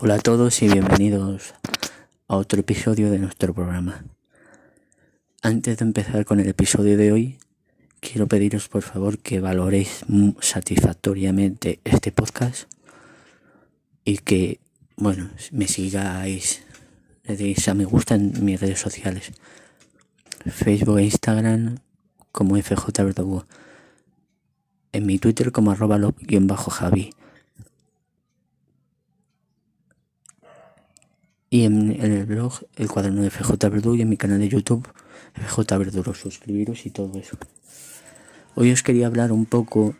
Hola a todos y bienvenidos a otro episodio de nuestro programa. Antes de empezar con el episodio de hoy, quiero pediros por favor que valoréis satisfactoriamente este podcast y que, bueno, me sigáis, le deis a me gusta en mis redes sociales, Facebook e Instagram como FJ en mi Twitter como arroba javi y en, el blog El Cuaderno de FJ Verdugo y en mi canal de YouTube FJ Verdugo, suscribiros y todo eso. Hoy os quería hablar un poco,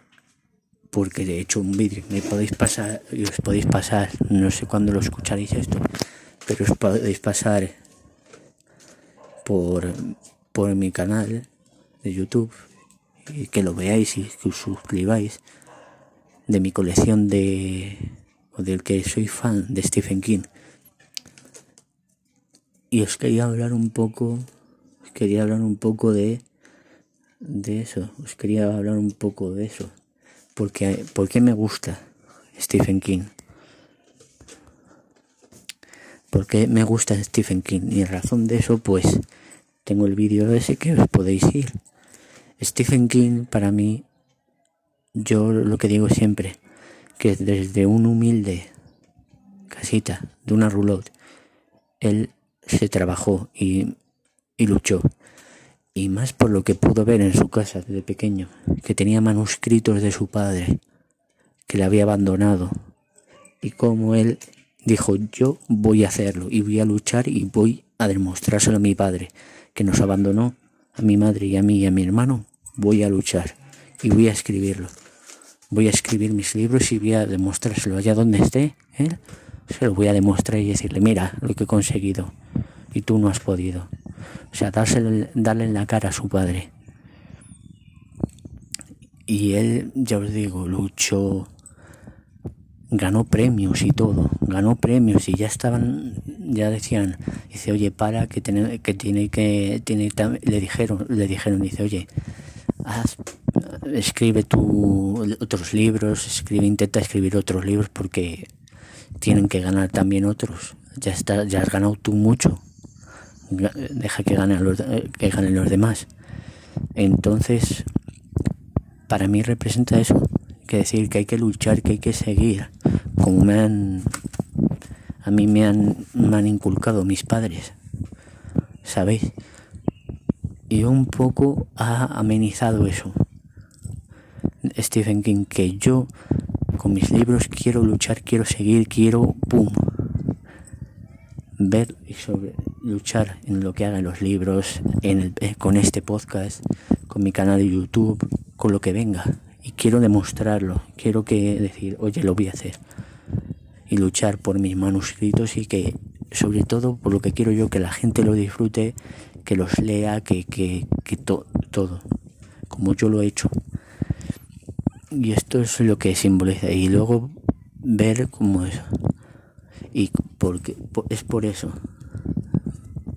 porque de hecho un vídeo, me podéis pasar, y os podéis pasar, no sé cuándo lo escucharéis esto, pero os podéis pasar por, por mi canal de YouTube y que lo veáis y que os suscribáis de mi colección de o del que soy fan de Stephen King y os quería hablar un poco, os quería hablar un poco de, de eso, os quería hablar un poco de eso, porque, porque me gusta Stephen King. Porque me gusta Stephen King y en razón de eso pues tengo el vídeo ese que os podéis ir. Stephen King para mí, yo lo que digo siempre, que desde un humilde casita de una roulotte, él se trabajó y, luchó. Y más por lo que pudo ver en su casa desde pequeño, que tenía manuscritos de su padre, que le había abandonado. Y como él dijo, yo voy a hacerlo y voy a luchar y voy a demostrárselo a mi padre, que nos abandonó, a mi madre y a mí y a mi hermano, voy a luchar y voy a escribirlo. Voy a escribir mis libros y voy a demostrárselo allá donde esté él se lo voy a demostrar y decirle, mira lo que he conseguido y tú no has podido. O sea, dárselo, darle en la cara a su padre. Y él, ya os digo, luchó, ganó premios y todo, ganó premios y ya estaban, ya decían, dice, oye, para, que tiene que, tiene que, tiene, le dijeron, le dijeron, dice, oye, escribe tú otros libros, escribe, intenta escribir otros libros porque tienen que ganar también otros. Ya, está, ya has ganado tú mucho. Deja que ganen los, que ganen los demás. Entonces, para mí representa eso. Que decir que hay que luchar, que hay que seguir. Como me han. A mí me han, me han inculcado mis padres. ¿Sabéis? Y un poco ha amenizado eso. Stephen King, que yo con mis libros quiero luchar, quiero seguir, quiero, ¡pum! Ver y sobre luchar en lo que hagan los libros, en eh, con este podcast, con mi canal de YouTube, con lo que venga. Y quiero demostrarlo, quiero que decir, oye, lo voy a hacer. Y luchar por mis manuscritos y que, sobre todo, por lo que quiero yo, que la gente lo disfrute, que los lea, que, que, que todo, como yo lo he hecho. Y esto es lo que simboliza. Y luego ver cómo es. Y porque es por eso.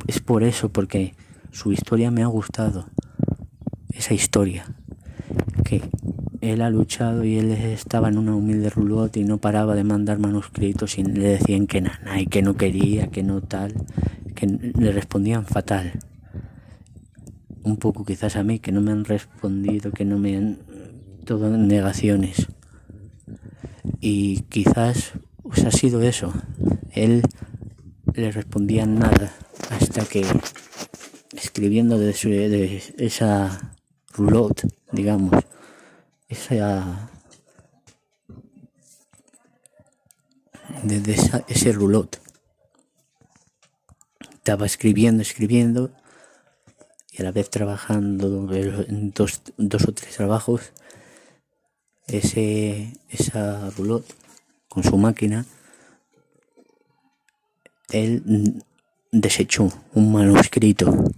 Es por eso, porque su historia me ha gustado. Esa historia. Que él ha luchado y él estaba en una humilde roulotte y no paraba de mandar manuscritos y le decían que nada y que no quería, que no tal, que le respondían fatal. Un poco quizás a mí, que no me han respondido, que no me han todo negaciones. Y quizás pues, ha sido eso. Él le respondía nada hasta que escribiendo de, de esa roulotte, digamos, esa desde esa, ese roulotte estaba escribiendo, escribiendo y a la vez trabajando en dos, dos o tres trabajos ese, esa roulotte con su máquina, él desechó un manuscrito,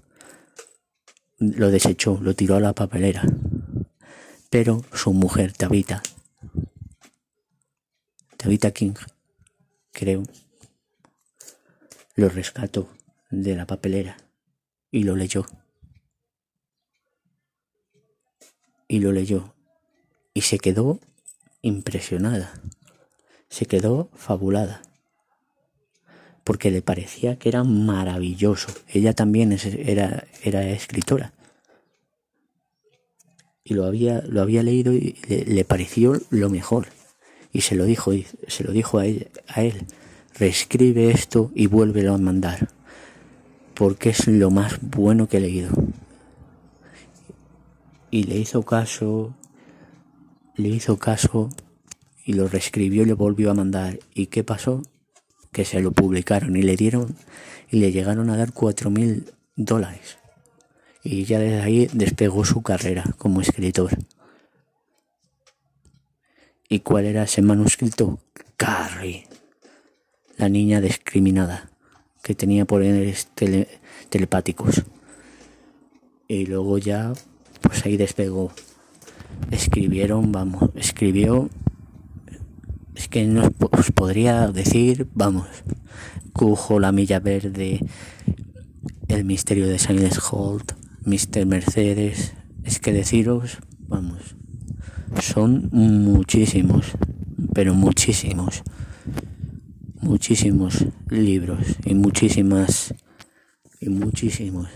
lo desechó, lo tiró a la papelera, pero su mujer, Tabita, Tabita King, creo, lo rescató de la papelera y lo leyó. Y lo leyó y se quedó impresionada, se quedó fabulada. porque le parecía que era maravilloso. Ella también era, era escritora. Y lo había, lo había leído y le, pareció lo mejor. Y se lo dijo, se lo dijo a, a él. Reescribe esto y vuélvelo a mandar. Porque es lo más bueno que he leído. Y le hizo caso, le hizo caso y lo reescribió y lo volvió a mandar. ¿Y qué pasó? Que se lo publicaron y le dieron y le llegaron a dar cuatro mil dólares. Y ya desde ahí despegó su carrera como escritor. ¿Y cuál era ese manuscrito? Carrie, la niña discriminada que tenía poderes telepáticos. Y luego ya, pues ahí despegó. Escribieron, vamos, escribió es que no os podría decir, vamos, Cujo, La Milla Verde, El Misterio de Silent Holt, Mr. Mercedes, es que deciros, vamos, son muchísimos, pero muchísimos, muchísimos libros y muchísimas, y muchísimos,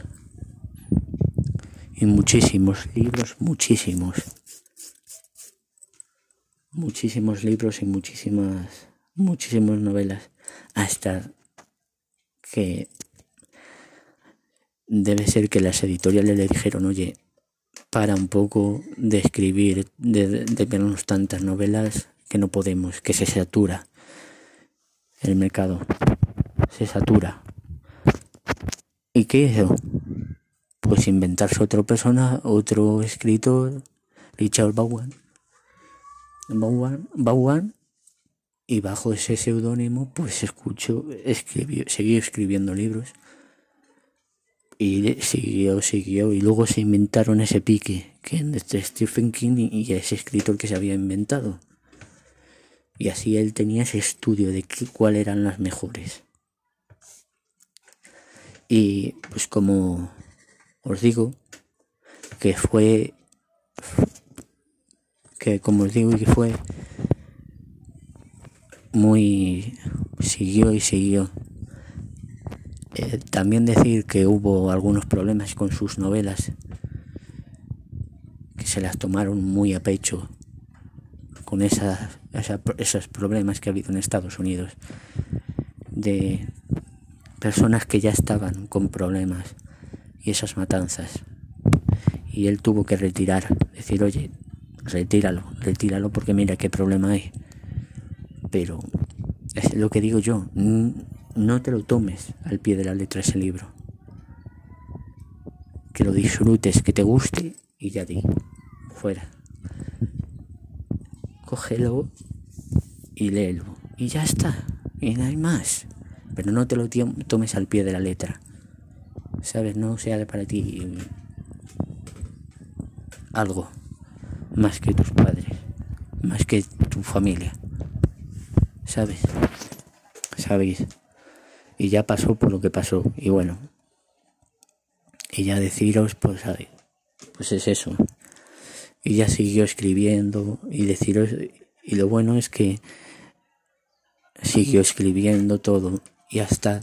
y muchísimos libros, muchísimos muchísimos libros y muchísimas, muchísimas novelas hasta que debe ser que las editoriales le dijeron, oye, para un poco de escribir, de, de tantas novelas que no podemos, que se satura el mercado, se satura. ¿Y qué hizo? Pues inventarse otra persona, otro escritor, Richard Bowen Bauan, y bajo ese seudónimo pues escucho, escribió, seguí escribiendo libros. Y siguió, siguió y luego se inventaron ese pique que entre Stephen King y ese escritor que se había inventado. Y así él tenía ese estudio de cuáles eran las mejores. Y pues como os digo que fue que como os digo que fue muy siguió y siguió. Eh, también decir que hubo algunos problemas con sus novelas que se las tomaron muy a pecho con esas, esos problemas que ha habido en Estados Unidos de personas que ya estaban con problemas y esas matanzas. Y él tuvo que retirar decir oye retíralo, retíralo porque mira qué problema hay. Pero es lo que digo yo, no te lo tomes al pie de la letra ese libro. Que lo disfrutes, que te guste y ya di, fuera. Cógelo y léelo. Y ya está, y no hay más. Pero no te lo tomes al pie de la letra. ¿Sabes? No sea para ti algo más que tus padres, más que tu familia. ¿Sabes? ¿Sabéis? Y ya pasó por lo que pasó. Y bueno. Y ya deciros, pues, pues es eso. Y ya siguió escribiendo y deciros. Y lo bueno es que siguió escribiendo todo y hasta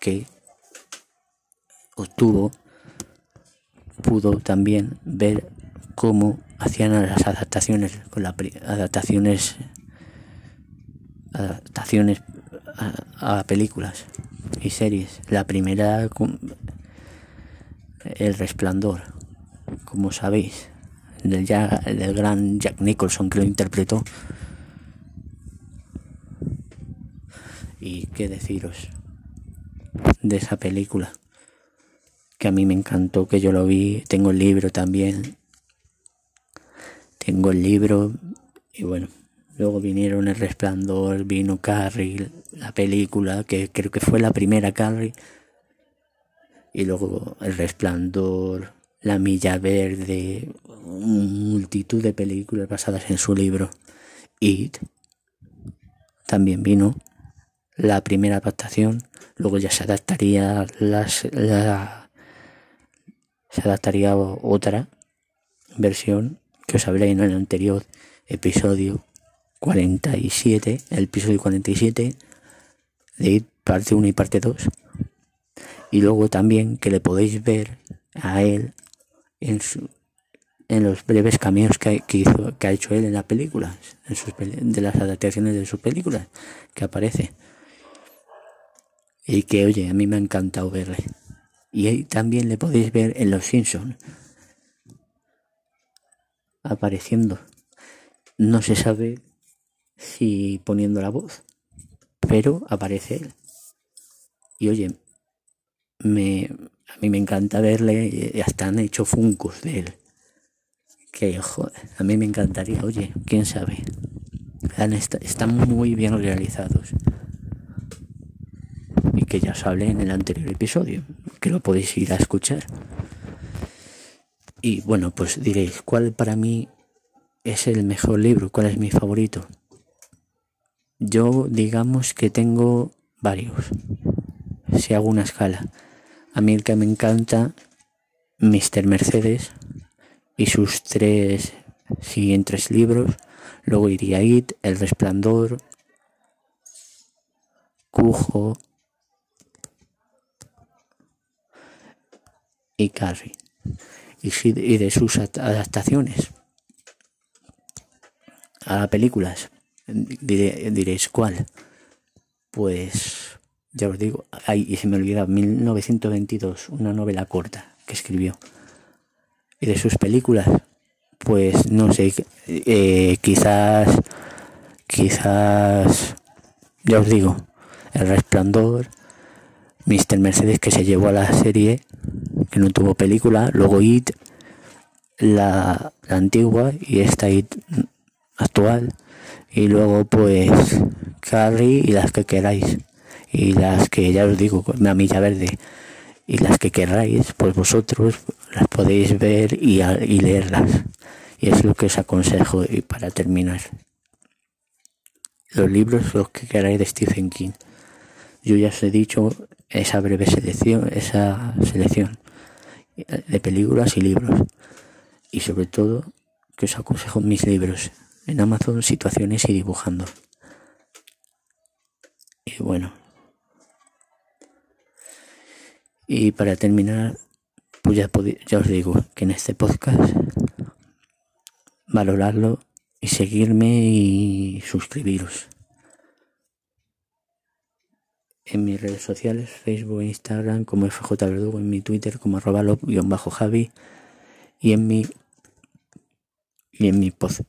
que obtuvo, pudo también ver cómo hacían las adaptaciones con las adaptaciones adaptaciones a, películas y series. La primera el resplandor como sabéis del, del gran Jack Nicholson que lo interpretó. Y qué deciros de esa película que a mí me encantó que yo lo vi tengo el libro también tengo el libro y bueno, luego vinieron El Resplandor, vino Carrie, la película, que creo que fue la primera Carrie, y luego El Resplandor, La Milla Verde, multitud de películas basadas en su libro. y también vino la primera adaptación, luego ya se adaptaría las, la, se adaptaría otra versión que os hablé en el anterior episodio 47, el episodio 47 de parte 1 y parte 2. Y luego también que le podéis ver a él en, su, en los breves caminos que, hizo, que ha hecho él en las películas, en sus, de las adaptaciones de sus películas, que aparece. Y que, oye, a mí me ha encantado verle. Y también le podéis ver en Los Simpsons, apareciendo. No se sabe si poniendo la voz, pero aparece él. Y oye, me, a mí me encanta verle, y hasta han hecho funcos de él. Que joder, a mí me encantaría, oye, quién sabe. están muy bien realizados. Y que ya os hablé en el anterior episodio, que lo podéis ir a escuchar. Y bueno, pues diréis, ¿cuál para mí es el mejor libro? ¿Cuál es mi favorito? Yo digamos que tengo varios, si hago una escala. A mí el que me encanta, Mr. Mercedes y sus tres siguientes libros. Luego iría It, El Resplandor, Cujo y Carrie. Y de sus adaptaciones a películas. diréis cuál. Pues ya os digo, ahí y se me olvida, 1922, una novela corta que escribió. Y de sus películas, pues no sé, eh, quizás, quizás, ya os digo, El Resplandor, Mr. Mercedes que se llevó a la serie, que no tuvo película, luego It, la, la antigua y esta It actual, y luego pues Carrie y las que queráis y las que ya os digo, una milla verde, y las que queráis, pues vosotros las podéis ver y, y leerlas. Y es lo que os aconsejo y para terminar. Los libros, los que queráis de Stephen King. Yo ya os he dicho esa breve selección, esa selección de películas y libros. Y sobre todo que os aconsejo mis libros en Amazon, situaciones y dibujando. Y bueno. Y para terminar, pues ya, ya os digo que en este podcast valorarlo y seguirme y suscribiros. En mis redes sociales, Facebook Instagram como FJ Verdugo, en mi Twitter como arroba bajo javi y en mi y en mi post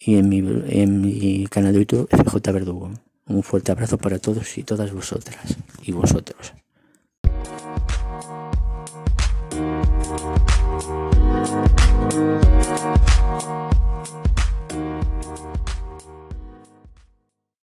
y en mi, en mi canal de YouTube FJ Verdugo. Un fuerte abrazo para todos y todas vosotras y vosotros.